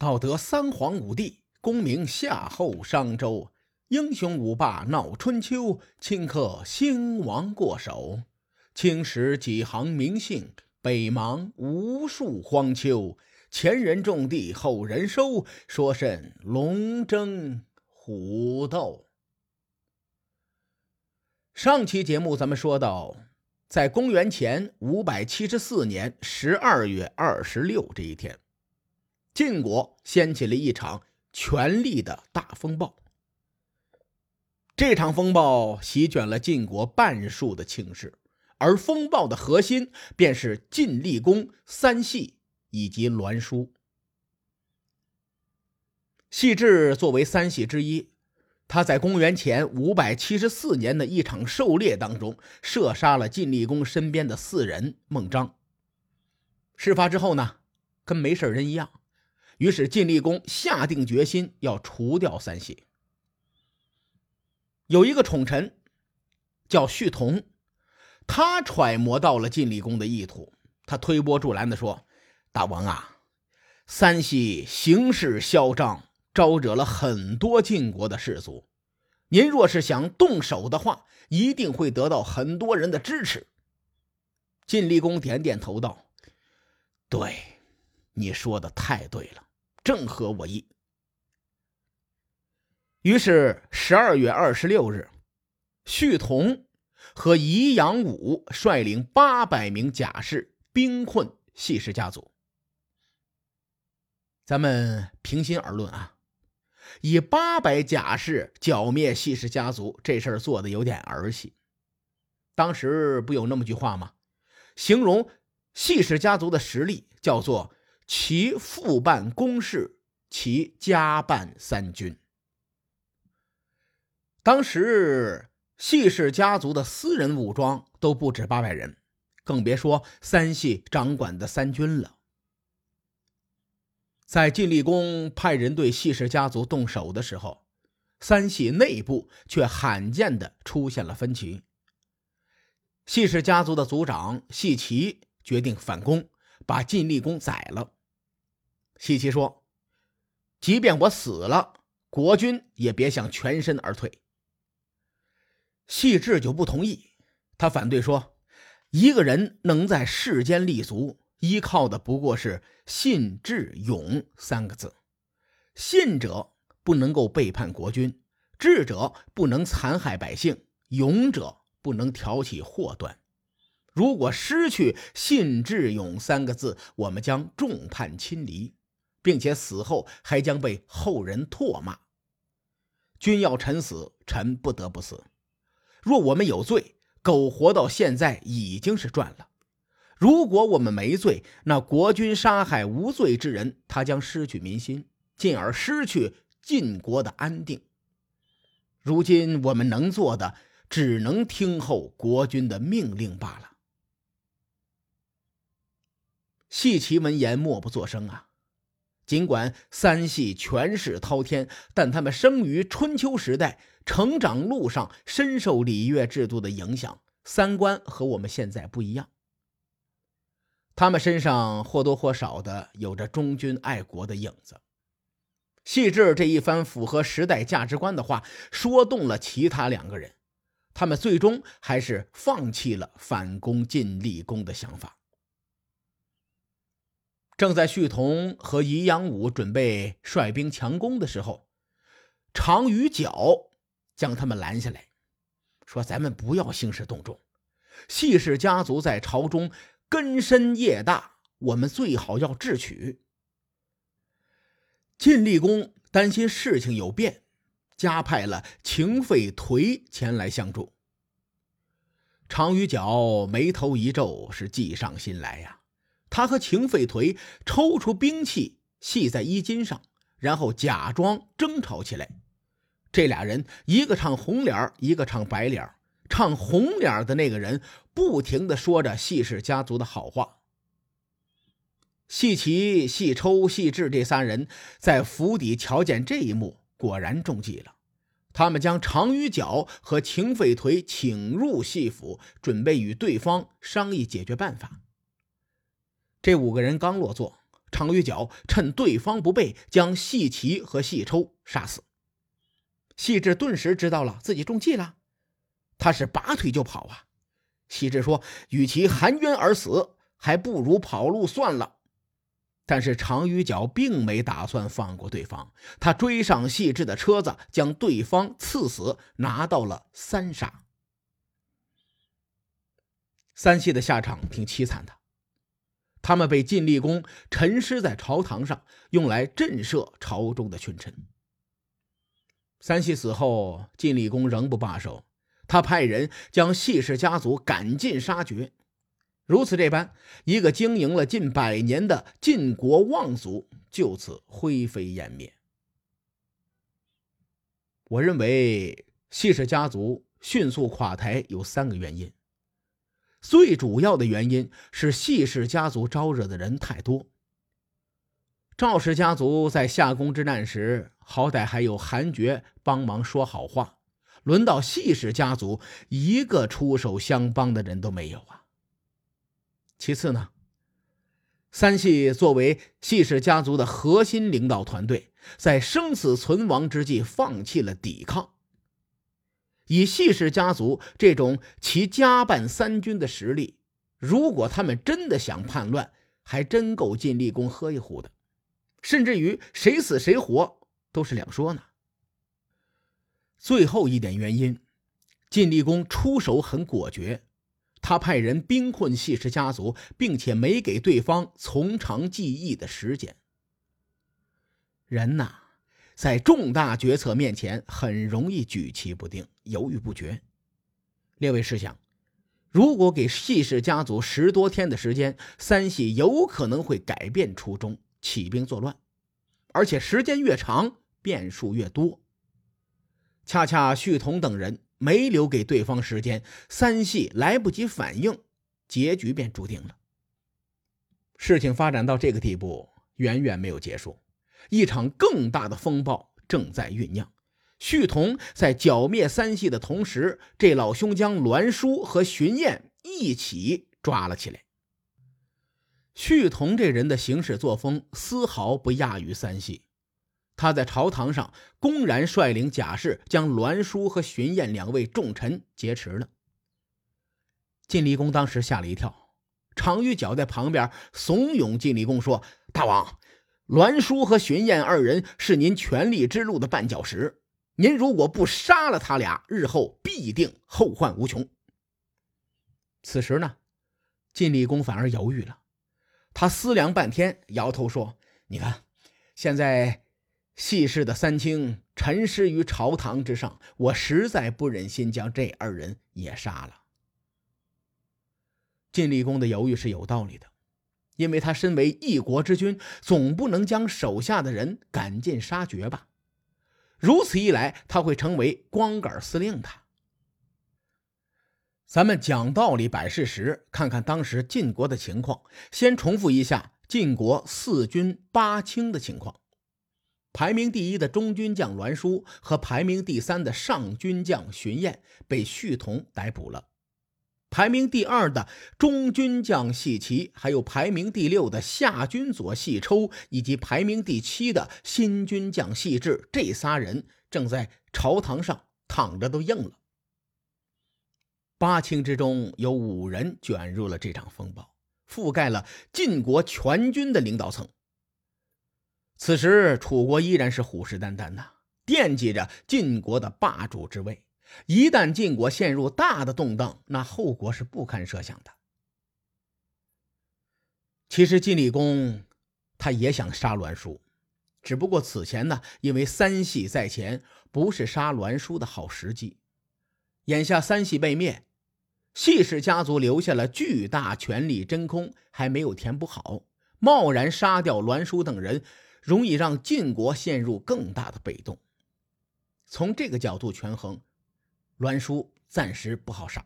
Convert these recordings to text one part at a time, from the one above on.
道德三皇五帝，功名夏后商周，英雄五霸闹春秋，顷刻兴亡过手。青史几行名姓，北邙无数荒丘。前人种地，后人收，说甚龙争虎斗？上期节目咱们说到，在公元前五百七十四年十二月二十六这一天，晋国掀起了一场权力的大风暴。这场风暴席卷了晋国半数的卿士，而风暴的核心便是晋厉公三系以及栾书。细致作为三系之一。他在公元前五百七十四年的一场狩猎当中，射杀了晋厉公身边的四人孟章。事发之后呢，跟没事人一样。于是晋厉公下定决心要除掉三系。有一个宠臣叫胥同，他揣摩到了晋厉公的意图，他推波助澜的说：“大王啊，三系行事嚣张。”招惹了很多晋国的士族，您若是想动手的话，一定会得到很多人的支持。晋厉公点点头道：“对，你说的太对了，正合我意。”于是十二月二十六日，旭同和宜阳武率领八百名甲士兵困细氏家族。咱们平心而论啊。以八百甲士剿灭细氏家族，这事儿做的有点儿戏。当时不有那么句话吗？形容细氏家族的实力叫做“其父办公事，其家办三军”。当时细氏家族的私人武装都不止八百人，更别说三系掌管的三军了。在晋厉公派人对细氏家族动手的时候，三系内部却罕见的出现了分歧。细氏家族的族长细齐决定反攻，把晋厉公宰了。西岐说：“即便我死了，国君也别想全身而退。”细致就不同意，他反对说：“一个人能在世间立足。”依靠的不过是信、智、勇三个字。信者不能够背叛国君，智者不能残害百姓，勇者不能挑起祸端。如果失去信、智、勇三个字，我们将众叛亲离，并且死后还将被后人唾骂。君要臣死，臣不得不死。若我们有罪，苟活到现在已经是赚了。如果我们没罪，那国君杀害无罪之人，他将失去民心，进而失去晋国的安定。如今我们能做的，只能听候国君的命令罢了。细齐闻言，默不作声啊。尽管三系权势滔天，但他们生于春秋时代，成长路上深受礼乐制度的影响，三观和我们现在不一样。他们身上或多或少的有着忠君爱国的影子。细致这一番符合时代价值观的话，说动了其他两个人，他们最终还是放弃了反攻晋厉公的想法。正在旭同和宜阳武准备率兵强攻的时候，常与角将他们拦下来，说：“咱们不要兴师动众，细氏家族在朝中。”根深叶大，我们最好要智取。晋厉公担心事情有变，加派了秦废颓前来相助。常于角眉头一皱，是计上心来呀。他和秦废颓抽出兵器系在衣襟上，然后假装争吵起来。这俩人一个唱红脸一个唱白脸唱红脸的那个人不停的说着戏氏家族的好话。戏齐、戏抽、戏志这三人在府邸瞧见这一幕，果然中计了。他们将常于角和秦废颓请入戏府，准备与对方商议解决办法。这五个人刚落座，常于角趁对方不备，将细齐和细抽杀死。细致顿时知道了自己中计了，他是拔腿就跑啊！细致说：“与其含冤而死，还不如跑路算了。”但是常于角并没打算放过对方，他追上细致的车子，将对方刺死，拿到了三杀。三系的下场挺凄惨的，他们被晋厉公沉尸在朝堂上，用来震慑朝中的群臣。三系死后，晋厉公仍不罢手，他派人将系氏家族赶尽杀绝。如此这般，一个经营了近百年的晋国望族就此灰飞烟灭。我认为系氏家族迅速垮台有三个原因，最主要的原因是谢氏家族招惹的人太多。赵氏家族在夏宫之难时，好歹还有韩爵帮忙说好话，轮到谢氏家族，一个出手相帮的人都没有啊。其次呢，三系作为系氏家族的核心领导团队，在生死存亡之际放弃了抵抗。以系氏家族这种其家办三军的实力，如果他们真的想叛乱，还真够晋厉公喝一壶的，甚至于谁死谁活都是两说呢。最后一点原因，晋厉公出手很果决。他派人兵困谢氏家族，并且没给对方从长计议的时间。人呐，在重大决策面前很容易举棋不定、犹豫不决。列位试想，如果给谢氏家族十多天的时间，三系有可能会改变初衷，起兵作乱，而且时间越长，变数越多。恰恰旭同等人。没留给对方时间，三系来不及反应，结局便注定了。事情发展到这个地步，远远没有结束，一场更大的风暴正在酝酿。旭同在剿灭三系的同时，这老兄将栾书和荀燕一起抓了起来。旭同这人的行事作风丝毫不亚于三系。他在朝堂上公然率领甲士将栾书和荀燕两位重臣劫持了。晋厉公当时吓了一跳，常于角在旁边怂恿晋厉公说：“大王，栾书和荀燕二人是您权力之路的绊脚石，您如果不杀了他俩，日后必定后患无穷。”此时呢，晋厉公反而犹豫了，他思量半天，摇头说：“你看，现在……”细氏的三清沉尸于朝堂之上，我实在不忍心将这二人也杀了。晋厉公的犹豫是有道理的，因为他身为一国之君，总不能将手下的人赶尽杀绝吧？如此一来，他会成为光杆司令的。咱们讲道理、摆事实，看看当时晋国的情况。先重复一下晋国四军八卿的情况。排名第一的中军将栾书和排名第三的上军将荀燕被胥同逮捕了，排名第二的中军将细齐，还有排名第六的下军佐细抽，以及排名第七的新军将细致，这仨人正在朝堂上躺着都硬了。八卿之中有五人卷入了这场风暴，覆盖了晋国全军的领导层。此时，楚国依然是虎视眈眈呐，惦记着晋国的霸主之位。一旦晋国陷入大的动荡，那后果是不堪设想的。其实晋厉公他也想杀栾书，只不过此前呢，因为三系在前，不是杀栾书的好时机。眼下三系被灭，系氏家族留下了巨大权力真空，还没有填补好，贸然杀掉栾书等人。容易让晋国陷入更大的被动。从这个角度权衡，栾书暂时不好杀。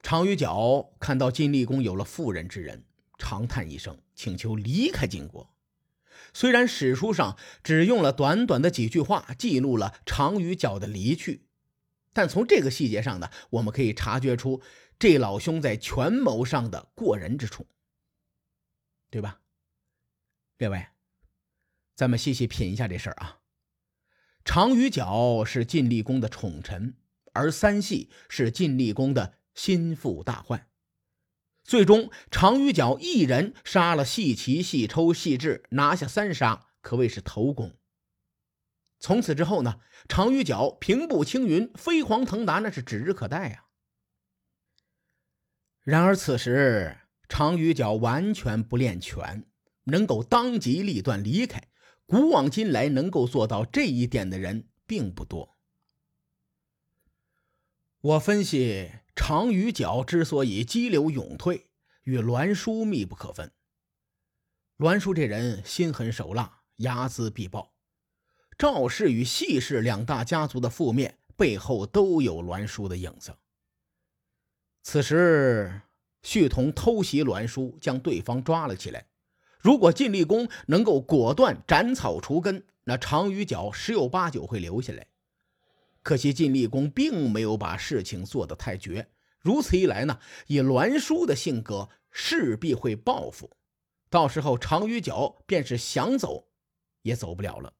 常于角看到晋厉公有了妇人之仁，长叹一声，请求离开晋国。虽然史书上只用了短短的几句话记录了常于角的离去，但从这个细节上呢，我们可以察觉出这老兄在权谋上的过人之处。对吧？列位，咱们细细品一下这事儿啊。常于角是晋厉公的宠臣，而三系是晋厉公的心腹大患。最终，常于角一人杀了细齐、细抽、细致，拿下三杀，可谓是头功。从此之后呢，常于角平步青云，飞黄腾达，那是指日可待呀。然而此时，常于角完全不练拳，能够当机立断离开。古往今来，能够做到这一点的人并不多。我分析，常于角之所以激流勇退，与栾书密不可分。栾书这人心狠手辣，睚眦必报。赵氏与细氏两大家族的覆灭背后，都有栾书的影子。此时，旭同偷袭栾书，将对方抓了起来。如果晋厉公能够果断斩草除根，那常于角十有八九会留下来。可惜晋厉公并没有把事情做得太绝。如此一来呢，以栾书的性格，势必会报复。到时候常于角便是想走，也走不了了。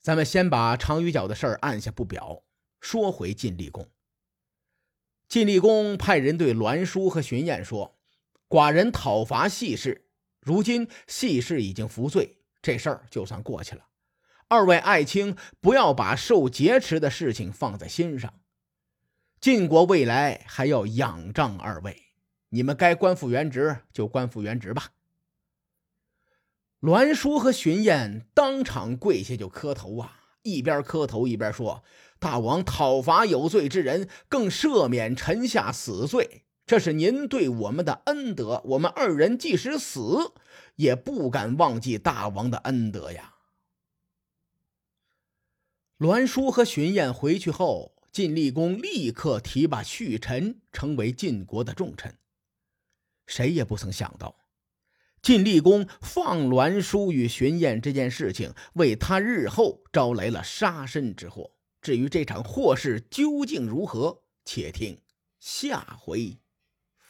咱们先把常于角的事儿按下不表，说回晋厉公。晋厉公派人对栾书和荀偃说。寡人讨伐细氏，如今细氏已经服罪，这事儿就算过去了。二位爱卿不要把受劫持的事情放在心上。晋国未来还要仰仗二位，你们该官复原职就官复原职吧。栾书和荀偃当场跪下就磕头啊，一边磕头一边说：“大王讨伐有罪之人，更赦免臣下死罪。”这是您对我们的恩德，我们二人即使死，也不敢忘记大王的恩德呀。栾书和荀偃回去后，晋厉公立刻提拔旭臣成为晋国的重臣。谁也不曾想到，晋厉公放栾书与荀偃这件事情，为他日后招来了杀身之祸。至于这场祸事究竟如何，且听下回。